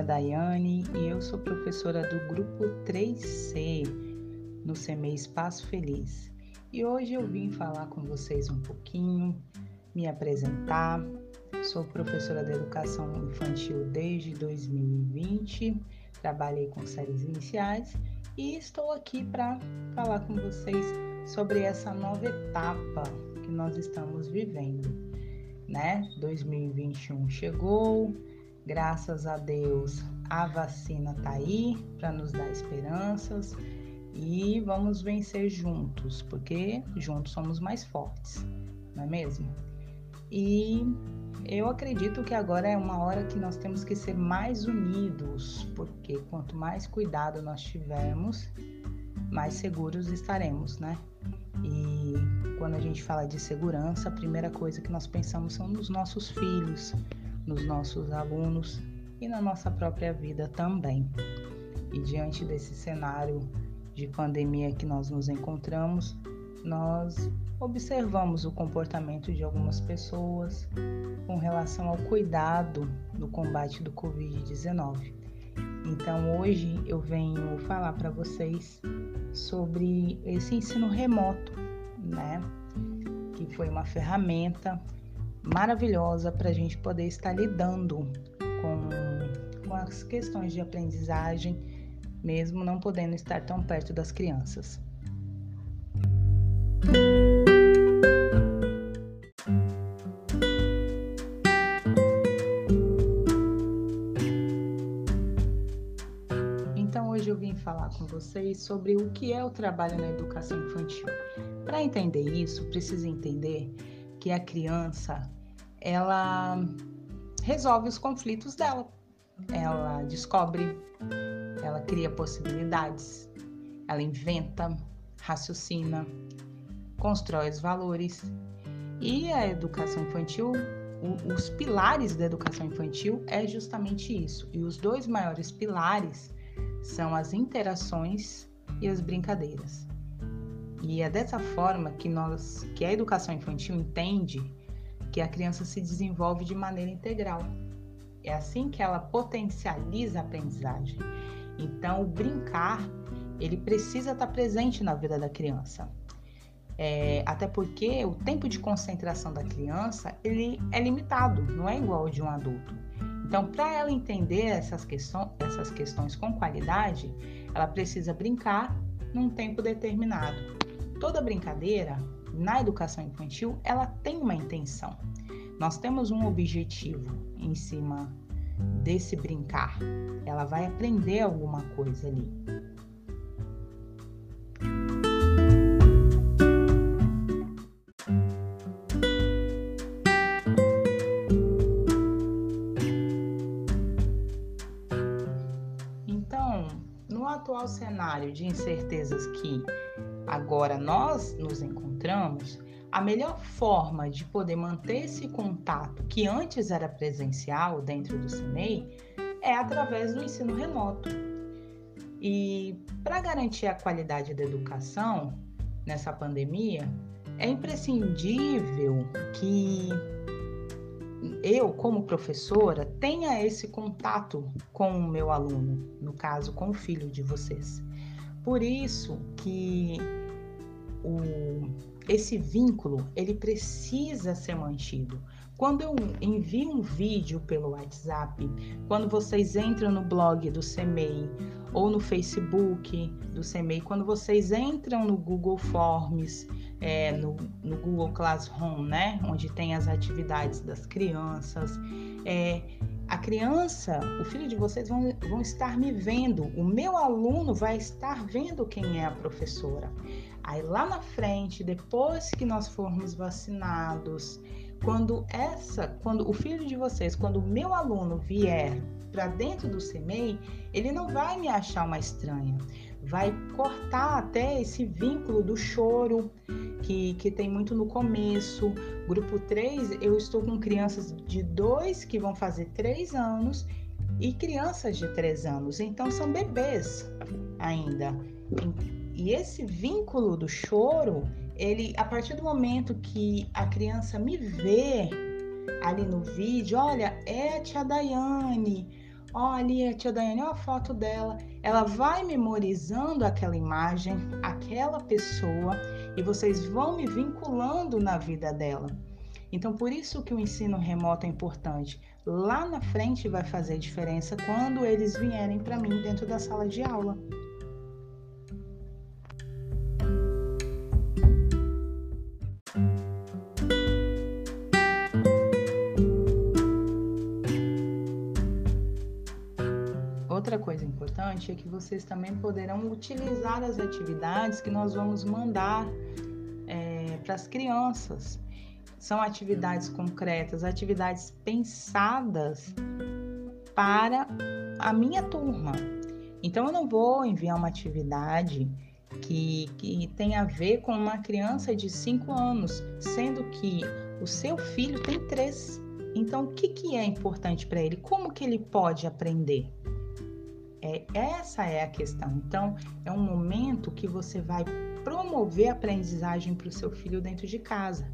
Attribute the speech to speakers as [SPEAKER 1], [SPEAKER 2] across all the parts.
[SPEAKER 1] é Daiane e eu sou professora do grupo 3C no CME Espaço Feliz. E hoje eu vim falar com vocês um pouquinho, me apresentar. Sou professora de educação infantil desde 2020, trabalhei com séries iniciais e estou aqui para falar com vocês sobre essa nova etapa que nós estamos vivendo, né? 2021 chegou, Graças a Deus, a vacina tá aí para nos dar esperanças e vamos vencer juntos, porque juntos somos mais fortes, não é mesmo? E eu acredito que agora é uma hora que nós temos que ser mais unidos, porque quanto mais cuidado nós tivermos, mais seguros estaremos, né? E quando a gente fala de segurança, a primeira coisa que nós pensamos são nos nossos filhos, nos nossos alunos e na nossa própria vida também. E diante desse cenário de pandemia que nós nos encontramos, nós observamos o comportamento de algumas pessoas com relação ao cuidado no combate do Covid-19. Então, hoje eu venho falar para vocês sobre esse ensino remoto, né? Que foi uma ferramenta maravilhosa para a gente poder estar lidando com, com as questões de aprendizagem, mesmo não podendo estar tão perto das crianças. Então hoje eu vim falar com vocês sobre o que é o trabalho na educação infantil. Para entender isso, precisa entender que a criança ela resolve os conflitos dela. Ela descobre, ela cria possibilidades, ela inventa, raciocina, constrói os valores. E a educação infantil, os pilares da educação infantil é justamente isso. E os dois maiores pilares são as interações e as brincadeiras. E é dessa forma que nós, que a educação infantil entende que a criança se desenvolve de maneira integral. É assim que ela potencializa a aprendizagem. Então, o brincar, ele precisa estar presente na vida da criança. É, até porque o tempo de concentração da criança ele é limitado, não é igual ao de um adulto. Então, para ela entender essas, questão, essas questões com qualidade, ela precisa brincar num tempo determinado toda brincadeira na educação infantil, ela tem uma intenção. Nós temos um objetivo em cima desse brincar. Ela vai aprender alguma coisa ali. Então, no atual cenário de incertezas que agora nós nos encontramos, a melhor forma de poder manter esse contato que antes era presencial dentro do CIMEI é através do ensino remoto. E para garantir a qualidade da educação nessa pandemia, é imprescindível que eu, como professora, tenha esse contato com o meu aluno, no caso, com o filho de vocês. Por isso que o, esse vínculo ele precisa ser mantido. Quando eu envio um vídeo pelo WhatsApp, quando vocês entram no blog do CMEI ou no Facebook do CMEI, quando vocês entram no Google Forms, é, no, no, Google Classroom, né, onde tem as atividades das crianças, é, a criança, o filho de vocês vão, vão estar me vendo, o meu aluno vai estar vendo quem é a professora. Aí lá na frente, depois que nós formos vacinados, quando essa, quando o filho de vocês, quando o meu aluno vier para dentro do CMEI, ele não vai me achar uma estranha. Vai cortar até esse vínculo do choro que, que tem muito no começo. Grupo 3, eu estou com crianças de 2 que vão fazer 3 anos e crianças de 3 anos. Então são bebês ainda. E esse vínculo do choro, ele a partir do momento que a criança me vê ali no vídeo, olha, é a tia Daiane, Olha, a tia Daiane, olha a foto dela. Ela vai memorizando aquela imagem, aquela pessoa, e vocês vão me vinculando na vida dela. Então, por isso que o ensino remoto é importante. Lá na frente vai fazer diferença quando eles vierem para mim dentro da sala de aula. Importante é que vocês também poderão utilizar as atividades que nós vamos mandar é, para as crianças. São atividades concretas, atividades pensadas para a minha turma. Então, eu não vou enviar uma atividade que, que tem a ver com uma criança de 5 anos, sendo que o seu filho tem 3. Então, o que, que é importante para ele? Como que ele pode aprender? É, essa é a questão. Então, é um momento que você vai promover a aprendizagem para o seu filho dentro de casa.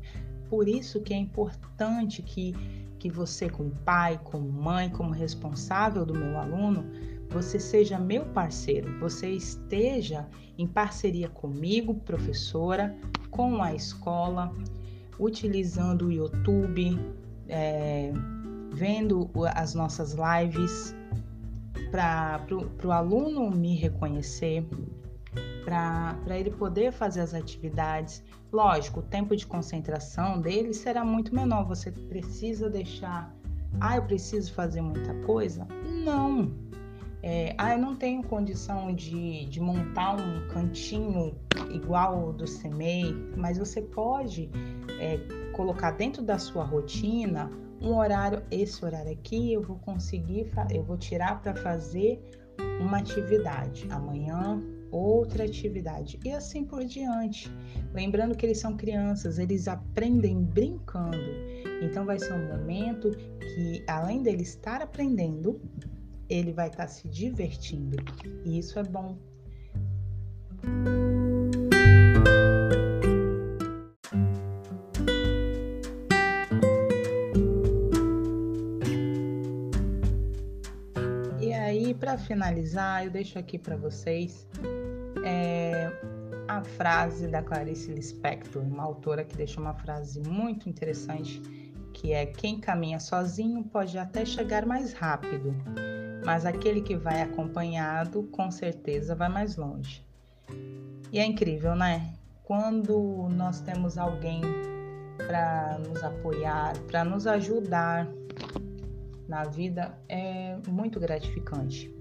[SPEAKER 1] Por isso que é importante que, que você, como pai, como mãe, como responsável do meu aluno, você seja meu parceiro, você esteja em parceria comigo, professora, com a escola, utilizando o YouTube, é, vendo as nossas lives, para o aluno me reconhecer, para ele poder fazer as atividades. Lógico, o tempo de concentração dele será muito menor. Você precisa deixar. Ah, eu preciso fazer muita coisa? Não. É, ah, eu não tenho condição de, de montar um cantinho igual ao do CEMEI, mas você pode é, colocar dentro da sua rotina um horário, esse horário aqui eu vou conseguir, eu vou tirar para fazer uma atividade. Amanhã, outra atividade e assim por diante. Lembrando que eles são crianças, eles aprendem brincando. Então vai ser um momento que além dele estar aprendendo, ele vai estar se divertindo. E isso é bom. Para finalizar, eu deixo aqui para vocês é, a frase da Clarice Lispector, uma autora que deixou uma frase muito interessante, que é: quem caminha sozinho pode até chegar mais rápido, mas aquele que vai acompanhado, com certeza vai mais longe. E é incrível, né? Quando nós temos alguém para nos apoiar, para nos ajudar na vida, é muito gratificante.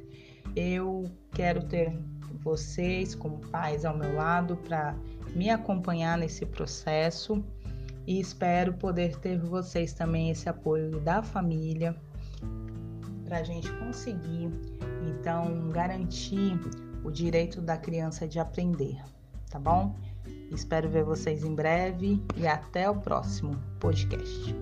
[SPEAKER 1] Eu quero ter vocês como pais ao meu lado para me acompanhar nesse processo e espero poder ter vocês também esse apoio da família para a gente conseguir então garantir o direito da criança de aprender, tá bom? Espero ver vocês em breve e até o próximo podcast.